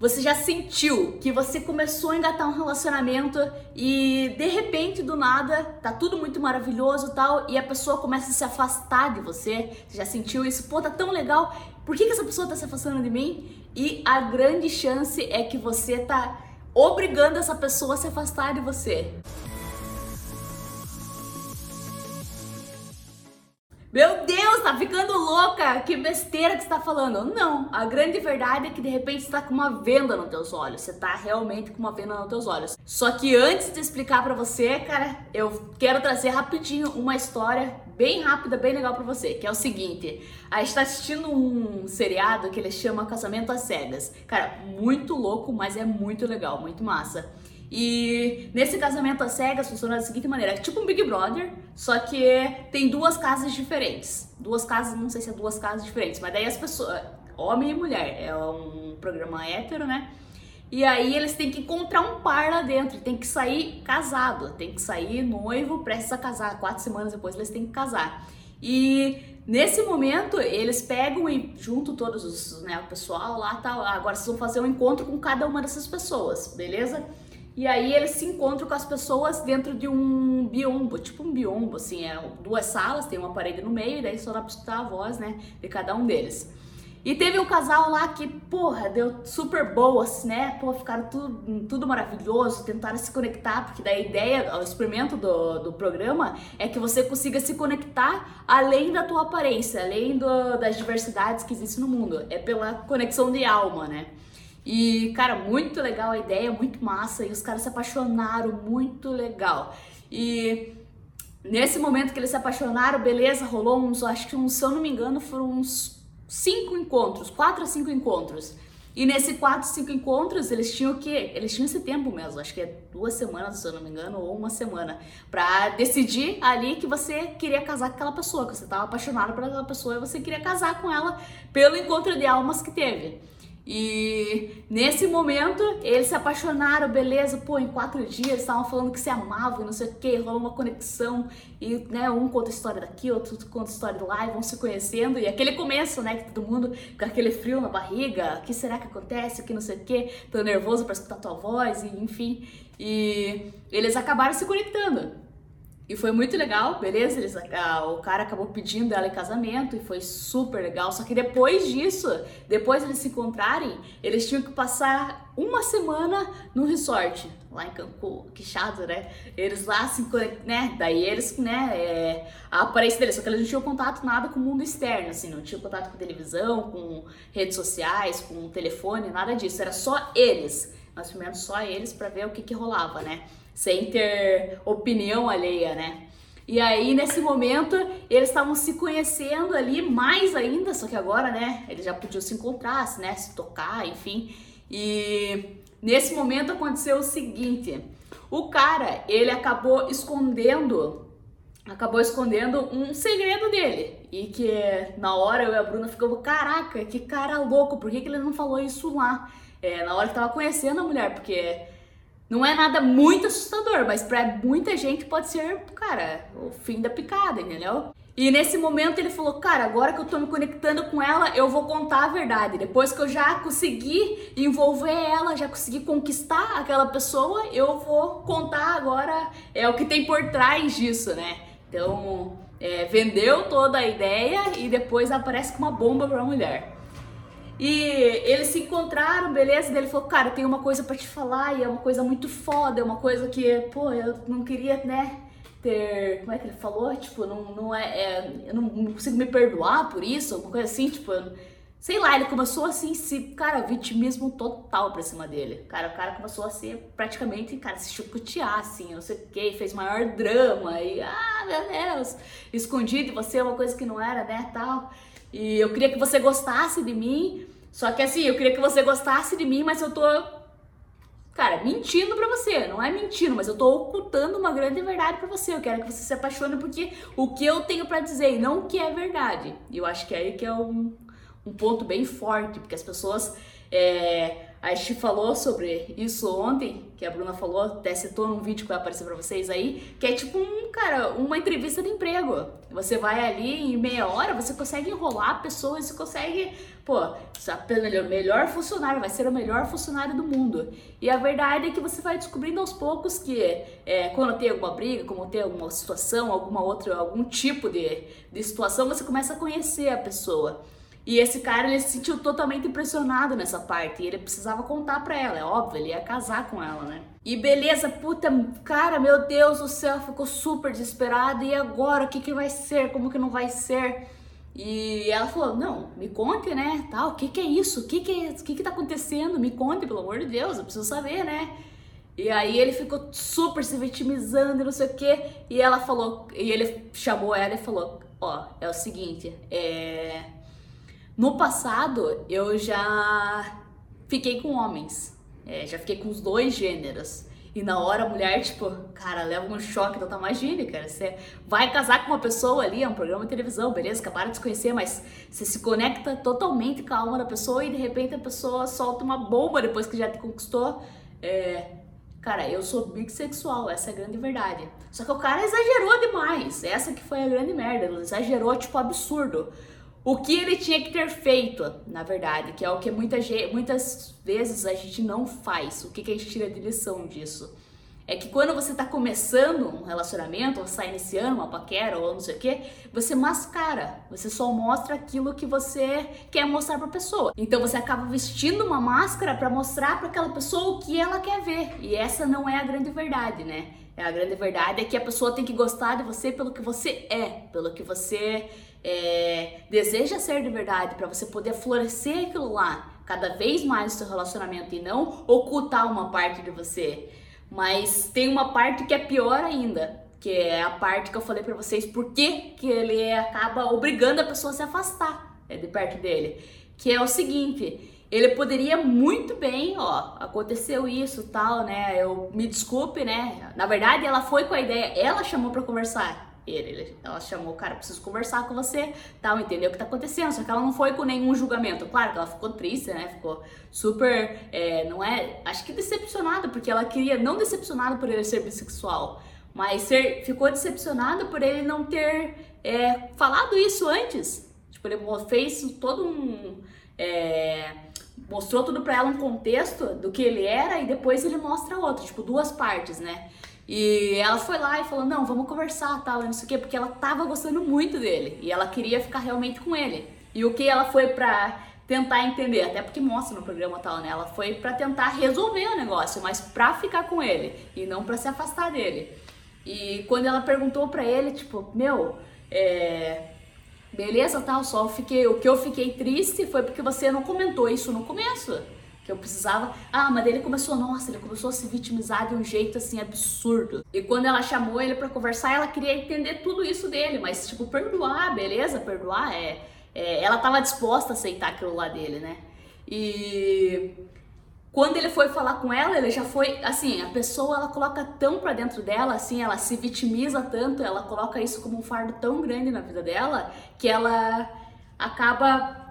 Você já sentiu que você começou a engatar um relacionamento e de repente do nada tá tudo muito maravilhoso tal e a pessoa começa a se afastar de você? Você já sentiu isso? Pô, tá tão legal. Por que, que essa pessoa tá se afastando de mim? E a grande chance é que você tá obrigando essa pessoa a se afastar de você. Meu Deus, tá ficando louca! Que besteira que você tá falando. Não, a grande verdade é que de repente você tá com uma venda nos teus olhos. Você tá realmente com uma venda nos teus olhos. Só que antes de explicar para você, cara, eu quero trazer rapidinho uma história bem rápida, bem legal para você, que é o seguinte. A gente tá assistindo um seriado que ele chama Casamento às Cegas. Cara, muito louco, mas é muito legal, muito massa. E nesse casamento às cegas funciona da seguinte maneira: é tipo um Big Brother, só que tem duas casas diferentes. Duas casas, não sei se é duas casas diferentes, mas daí as pessoas, homem e mulher, é um programa hétero, né? E aí eles têm que encontrar um par lá dentro, tem que sair casado, tem que sair noivo, prestes a casar. Quatro semanas depois eles têm que casar. E nesse momento eles pegam e junto todos os, né, o pessoal lá, tal. Agora vocês vão fazer um encontro com cada uma dessas pessoas, beleza? E aí eles se encontram com as pessoas dentro de um biombo, tipo um biombo, assim, é duas salas, tem uma parede no meio, e daí só dá pra escutar a voz, né, de cada um deles. E teve um casal lá que, porra, deu super boas, né? Pô, ficaram tudo, tudo maravilhoso, tentaram se conectar, porque da ideia, o experimento do, do programa é que você consiga se conectar além da tua aparência, além do, das diversidades que existem no mundo. É pela conexão de alma, né? E, cara, muito legal a ideia, muito massa. E os caras se apaixonaram, muito legal. E nesse momento que eles se apaixonaram, beleza, rolou uns, acho que uns, se eu não me engano, foram uns cinco encontros, quatro a cinco encontros. E nesse quatro, cinco encontros, eles tinham o quê? Eles tinham esse tempo mesmo, acho que é duas semanas, se eu não me engano, ou uma semana, pra decidir ali que você queria casar com aquela pessoa, que você tava apaixonado por aquela pessoa e você queria casar com ela pelo encontro de almas que teve. E nesse momento eles se apaixonaram, beleza, pô, em quatro dias estavam falando que se amavam, não sei o que, rolou uma conexão e né, um conta história daqui, outro conta história de lá e vão se conhecendo. E aquele começo, né, que todo mundo com aquele frio na barriga, o que será que acontece, o que não sei o que, tô nervoso para escutar tua voz, e enfim. E eles acabaram se conectando. E foi muito legal, beleza? Eles, a, o cara acabou pedindo ela em casamento e foi super legal. Só que depois disso, depois eles se encontrarem, eles tinham que passar uma semana no resort, lá em Cancún, que chato, né? Eles lá se né? Daí eles, né? É, a aparência deles, só que eles não tinham contato nada com o mundo externo, assim, não tinham contato com televisão, com redes sociais, com telefone, nada disso. Era só eles. Nós filmamos só eles para ver o que que rolava, né? Sem ter opinião alheia, né? E aí, nesse momento, eles estavam se conhecendo ali mais ainda, só que agora, né, eles já podiam se encontrar, né, se tocar, enfim. E nesse momento aconteceu o seguinte: o cara, ele acabou escondendo, acabou escondendo um segredo dele. E que na hora eu e a Bruna ficamos, caraca, que cara louco, por que, que ele não falou isso lá? É, na hora que tava conhecendo a mulher, porque não é nada muito assustador, mas para muita gente pode ser, cara, o fim da picada, entendeu? E nesse momento ele falou: Cara, agora que eu tô me conectando com ela, eu vou contar a verdade. Depois que eu já consegui envolver ela, já consegui conquistar aquela pessoa, eu vou contar agora é o que tem por trás disso, né? Então, é, vendeu toda a ideia e depois aparece com uma bomba pra mulher. E eles se encontraram, beleza? Ele falou, cara, tem uma coisa para te falar e é uma coisa muito foda, é uma coisa que, pô, eu não queria, né, ter. Como é que ele falou? Tipo, não, não é. é eu não, consigo me perdoar por isso, alguma coisa assim, tipo. Sei lá, ele começou assim, se, cara, vitimismo total pra cima dele. Cara, o cara começou a ser praticamente, cara, se chuputear, assim, não sei o que, fez maior drama e, ah, meu Deus, escondi de você uma coisa que não era, né, tal. E eu queria que você gostasse de mim. Só que assim, eu queria que você gostasse de mim, mas eu tô, cara, mentindo pra você. Não é mentindo, mas eu tô ocultando uma grande verdade pra você. Eu quero que você se apaixone porque o que eu tenho para dizer e não o que é verdade. E eu acho que é aí que é um, um ponto bem forte, porque as pessoas é, a gente falou sobre isso ontem, que a Bruna falou, até citou num vídeo que vai aparecer pra vocês aí, que é tipo um, cara, uma entrevista de emprego. Você vai ali em meia hora, você consegue enrolar pessoas, você consegue, pô, melhor, melhor funcionário, vai ser o melhor funcionário do mundo. E a verdade é que você vai descobrindo aos poucos que é, quando tem alguma briga, quando tem alguma situação, alguma outra, algum tipo de, de situação, você começa a conhecer a pessoa. E esse cara, ele se sentiu totalmente impressionado nessa parte. E ele precisava contar pra ela, é óbvio, ele ia casar com ela, né? E beleza, puta, cara, meu Deus do céu, ficou super desesperado. E agora, o que que vai ser? Como que não vai ser? E ela falou, não, me conte, né, tal, o que que é isso? O que que, é, o que que tá acontecendo? Me conte, pelo amor de Deus, eu preciso saber, né? E aí ele ficou super se vitimizando e não sei o quê. E ela falou, e ele chamou ela e falou, ó, é o seguinte, é no passado, eu já fiquei com homens. É, já fiquei com os dois gêneros. E na hora a mulher, tipo, cara, leva um choque total. Imagine, cara, você vai casar com uma pessoa ali, é um programa de televisão, beleza, acabaram de se conhecer, mas você se conecta totalmente com a alma da pessoa e de repente a pessoa solta uma bomba depois que já te conquistou. É, cara, eu sou bissexual, essa é a grande verdade. Só que o cara exagerou demais, essa que foi a grande merda, ele exagerou, tipo, absurdo o que ele tinha que ter feito, na verdade, que é o que muita, muitas vezes a gente não faz. O que, que a gente tira de lição disso? É que quando você está começando um relacionamento, ou está iniciando uma paquera, ou não sei o que, você mascara. Você só mostra aquilo que você quer mostrar para a pessoa. Então você acaba vestindo uma máscara para mostrar para aquela pessoa o que ela quer ver. E essa não é a grande verdade, né? A grande verdade é que a pessoa tem que gostar de você pelo que você é, pelo que você é, deseja ser de verdade, para você poder florescer aquilo lá cada vez mais no seu relacionamento e não ocultar uma parte de você. Mas tem uma parte que é pior ainda, que é a parte que eu falei para vocês, por que, que ele acaba obrigando a pessoa a se afastar é, de perto dele. Que é o seguinte, ele poderia muito bem, ó, aconteceu isso, tal, né? Eu me desculpe, né? Na verdade, ela foi com a ideia, ela chamou para conversar ele, ela chamou, cara, preciso conversar com você, tal, entendeu o que tá acontecendo. Só que ela não foi com nenhum julgamento. Claro que ela ficou triste, né? Ficou super, é, não é, acho que decepcionada, porque ela queria, não decepcionada por ele ser bissexual, mas ser, ficou decepcionada por ele não ter é, falado isso antes. Tipo, ele fez todo um. É, mostrou tudo pra ela um contexto do que ele era e depois ele mostra outro, tipo, duas partes, né? E ela foi lá e falou: Não, vamos conversar, tal, não sei o quê, porque ela tava gostando muito dele e ela queria ficar realmente com ele. E o que ela foi pra tentar entender, até porque mostra no programa tal, né? Ela foi pra tentar resolver o negócio, mas pra ficar com ele e não pra se afastar dele. E quando ela perguntou pra ele, tipo, meu, é. Beleza, tal, só fiquei. O que eu fiquei triste foi porque você não comentou isso no começo que eu precisava. Ah, mas ele começou, nossa, ele começou a se vitimizar de um jeito assim absurdo. E quando ela chamou ele para conversar, ela queria entender tudo isso dele, mas tipo, perdoar, beleza? Perdoar é, é ela tava disposta a aceitar aquilo lá dele, né? E quando ele foi falar com ela, ele já foi assim, a pessoa ela coloca tão para dentro dela, assim, ela se vitimiza tanto, ela coloca isso como um fardo tão grande na vida dela, que ela acaba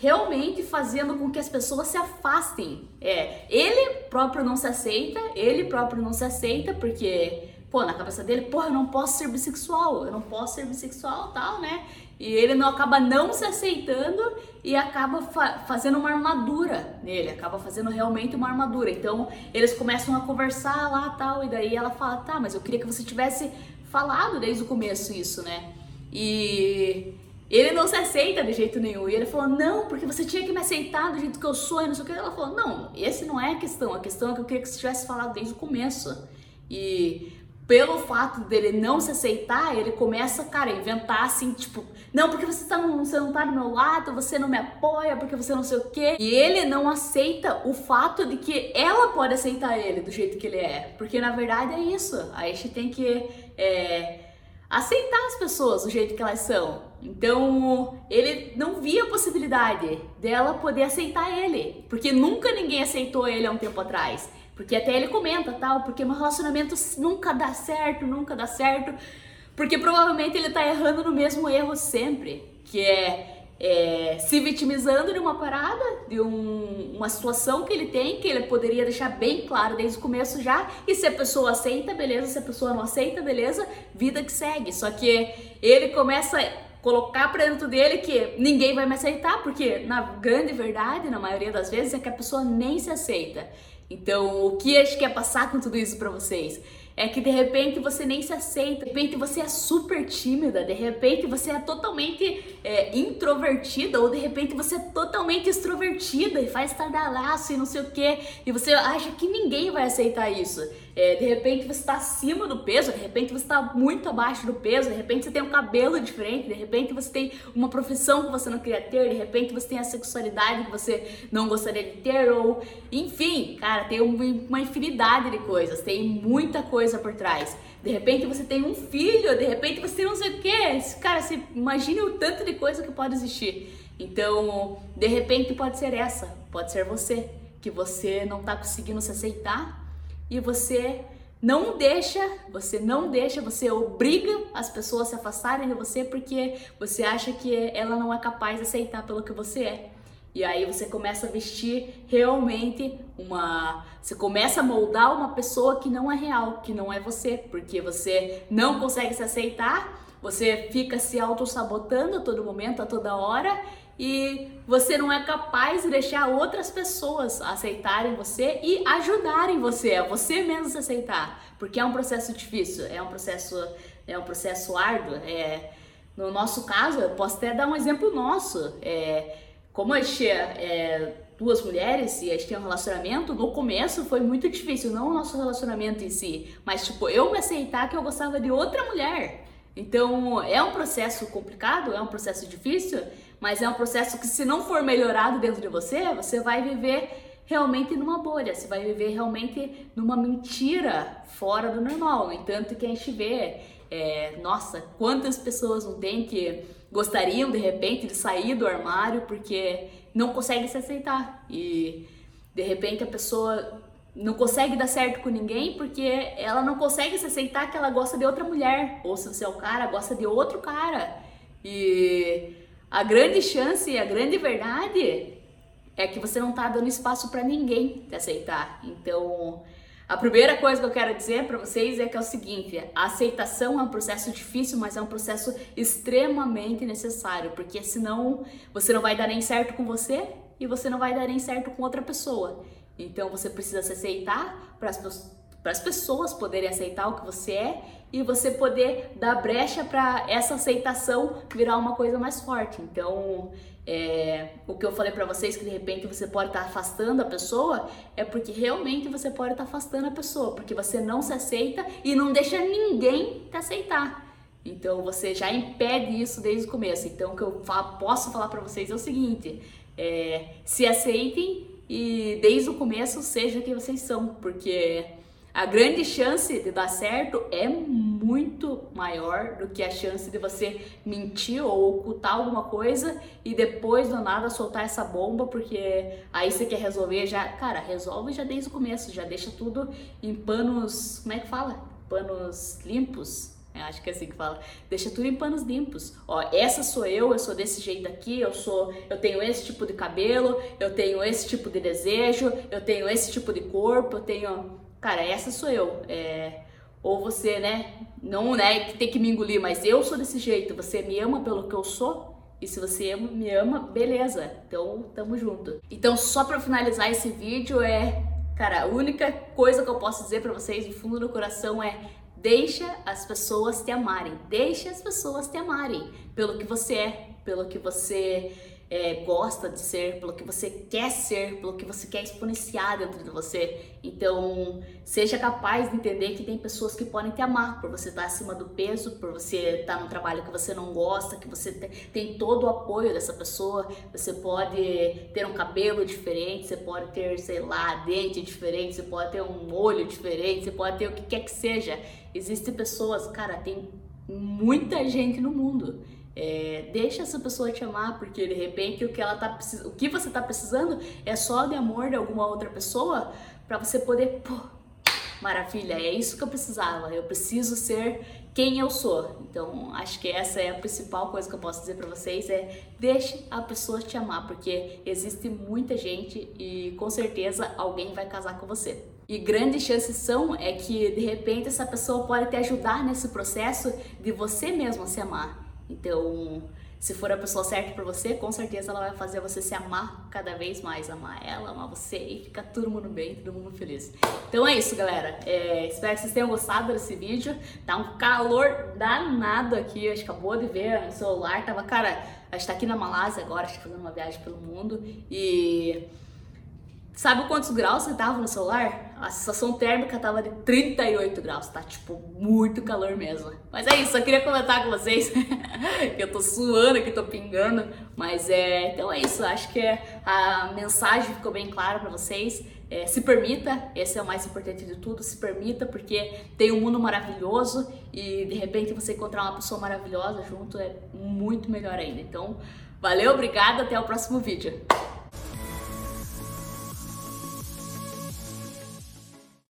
realmente fazendo com que as pessoas se afastem. É, ele próprio não se aceita, ele próprio não se aceita porque, pô, na cabeça dele, pô, eu não posso ser bissexual, eu não posso ser bissexual, tal, né? E ele não acaba não se aceitando e acaba fa fazendo uma armadura nele, acaba fazendo realmente uma armadura. Então, eles começam a conversar lá, tal, e daí ela fala: "Tá, mas eu queria que você tivesse falado desde o começo isso, né?" E ele não se aceita de jeito nenhum. E ele falou: Não, porque você tinha que me aceitar do jeito que eu sou e não sei o que. Ela falou: Não, esse não é a questão. A questão é que eu queria que você tivesse falado desde o começo. E pelo fato dele não se aceitar, ele começa, cara, a inventar assim, tipo, não, porque você, tá, você não tá do meu lado, você não me apoia, porque você não sei o quê. E ele não aceita o fato de que ela pode aceitar ele do jeito que ele é. Porque na verdade é isso. A gente tem que. É, aceitar as pessoas do jeito que elas são. Então, ele não via a possibilidade dela poder aceitar ele, porque nunca ninguém aceitou ele há um tempo atrás. Porque até ele comenta, tal, porque meu relacionamento nunca dá certo, nunca dá certo, porque provavelmente ele tá errando no mesmo erro sempre, que é é, se vitimizando de uma parada, de um, uma situação que ele tem, que ele poderia deixar bem claro desde o começo já, e se a pessoa aceita, beleza, se a pessoa não aceita, beleza, vida que segue. Só que ele começa a colocar pra dentro dele que ninguém vai me aceitar, porque na grande verdade, na maioria das vezes, é que a pessoa nem se aceita. Então, o que a gente quer passar com tudo isso para vocês? É que de repente você nem se aceita, de repente você é super tímida, de repente você é totalmente é, introvertida, ou de repente você é totalmente extrovertida e faz estardalhaço e não sei o que, e você acha que ninguém vai aceitar isso. É, de repente você está acima do peso, de repente você está muito abaixo do peso, de repente você tem um cabelo diferente, de repente você tem uma profissão que você não queria ter, de repente você tem a sexualidade que você não gostaria de ter, ou enfim, cara, tem uma infinidade de coisas, tem muita coisa por trás. De repente você tem um filho, de repente você tem não sei o que, cara, você imagine o tanto de coisa que pode existir. Então, de repente pode ser essa, pode ser você, que você não está conseguindo se aceitar e você não deixa, você não deixa, você obriga as pessoas a se afastarem de você porque você acha que ela não é capaz de aceitar pelo que você é. E aí você começa a vestir realmente uma. Você começa a moldar uma pessoa que não é real, que não é você, porque você não consegue se aceitar, você fica se auto-sabotando a todo momento, a toda hora, e você não é capaz de deixar outras pessoas aceitarem você e ajudarem você, a você mesmo se aceitar, porque é um processo difícil, é um processo, é um processo árduo. É, no nosso caso, eu posso até dar um exemplo nosso. É, como a gente é duas mulheres e a gente tem um relacionamento, no começo foi muito difícil, não o nosso relacionamento em si, mas tipo, eu me aceitar que eu gostava de outra mulher. Então, é um processo complicado, é um processo difícil, mas é um processo que se não for melhorado dentro de você, você vai viver realmente numa bolha, você vai viver realmente numa mentira fora do normal. No entanto, que a gente vê, é, nossa, quantas pessoas não tem que gostariam de repente de sair do armário porque não conseguem se aceitar. E de repente a pessoa não consegue dar certo com ninguém porque ela não consegue se aceitar que ela gosta de outra mulher. Ou se você é o cara gosta de outro cara. E a grande chance e a grande verdade é que você não tá dando espaço para ninguém te aceitar. Então, a primeira coisa que eu quero dizer para vocês é que é o seguinte: a aceitação é um processo difícil, mas é um processo extremamente necessário, porque senão você não vai dar nem certo com você e você não vai dar nem certo com outra pessoa. Então, você precisa se aceitar para as pessoas poderem aceitar o que você é e você poder dar brecha para essa aceitação virar uma coisa mais forte. Então, é, o que eu falei para vocês que de repente você pode estar tá afastando a pessoa é porque realmente você pode estar tá afastando a pessoa, porque você não se aceita e não deixa ninguém te aceitar. Então você já impede isso desde o começo. Então o que eu posso falar para vocês é o seguinte: é, se aceitem e desde o começo seja quem vocês são, porque a grande chance de dar certo é muito maior do que a chance de você mentir ou ocultar alguma coisa e depois do nada soltar essa bomba, porque aí você quer resolver já. Cara, resolve já desde o começo, já deixa tudo em panos. Como é que fala? Panos limpos. Eu acho que é assim que fala. Deixa tudo em panos limpos. Ó, essa sou eu, eu sou desse jeito aqui, eu sou, eu tenho esse tipo de cabelo, eu tenho esse tipo de desejo, eu tenho esse tipo de corpo, eu tenho cara, essa sou eu. É, ou você, né, não né, que tem que me engolir, mas eu sou desse jeito. Você me ama pelo que eu sou? E se você me ama, beleza. Então, tamo junto. Então, só para finalizar esse vídeo é, cara, a única coisa que eu posso dizer para vocês do fundo do coração é deixa as pessoas te amarem. Deixa as pessoas te amarem pelo que você é, pelo que você é, gosta de ser, pelo que você quer ser, pelo que você quer exponenciar dentro de você. Então, seja capaz de entender que tem pessoas que podem te amar por você estar acima do peso, por você estar num trabalho que você não gosta, que você tem todo o apoio dessa pessoa. Você pode ter um cabelo diferente, você pode ter, sei lá, dente diferente, você pode ter um olho diferente, você pode ter o que quer que seja. Existem pessoas, cara, tem muita gente no mundo é, deixa essa pessoa te amar, porque de repente o que ela tá o que você tá precisando é só de amor de alguma outra pessoa para você poder pô, maravilha, é isso que eu precisava. Eu preciso ser quem eu sou. Então, acho que essa é a principal coisa que eu posso dizer para vocês é deixe a pessoa te amar, porque existe muita gente e com certeza alguém vai casar com você. E grandes chances são é que de repente essa pessoa pode te ajudar nesse processo de você mesmo se amar. Então, se for a pessoa certa para você, com certeza ela vai fazer você se amar cada vez mais, amar ela, amar você e ficar todo mundo bem, todo mundo feliz. Então é isso, galera. É, espero que vocês tenham gostado desse vídeo. Tá um calor danado aqui, acho que acabou de ver no celular. Tava, cara, a gente tá aqui na Malásia agora, a gente tá fazendo uma viagem pelo mundo e Sabe quantos graus você tava no celular? A sensação térmica tava de 38 graus, tá? Tipo, muito calor mesmo. Mas é isso, eu queria comentar com vocês que eu tô suando aqui, tô pingando. Mas é. Então é isso, acho que a mensagem ficou bem clara para vocês. É, se permita, esse é o mais importante de tudo, se permita, porque tem um mundo maravilhoso e de repente você encontrar uma pessoa maravilhosa junto é muito melhor ainda. Então, valeu, obrigada, até o próximo vídeo.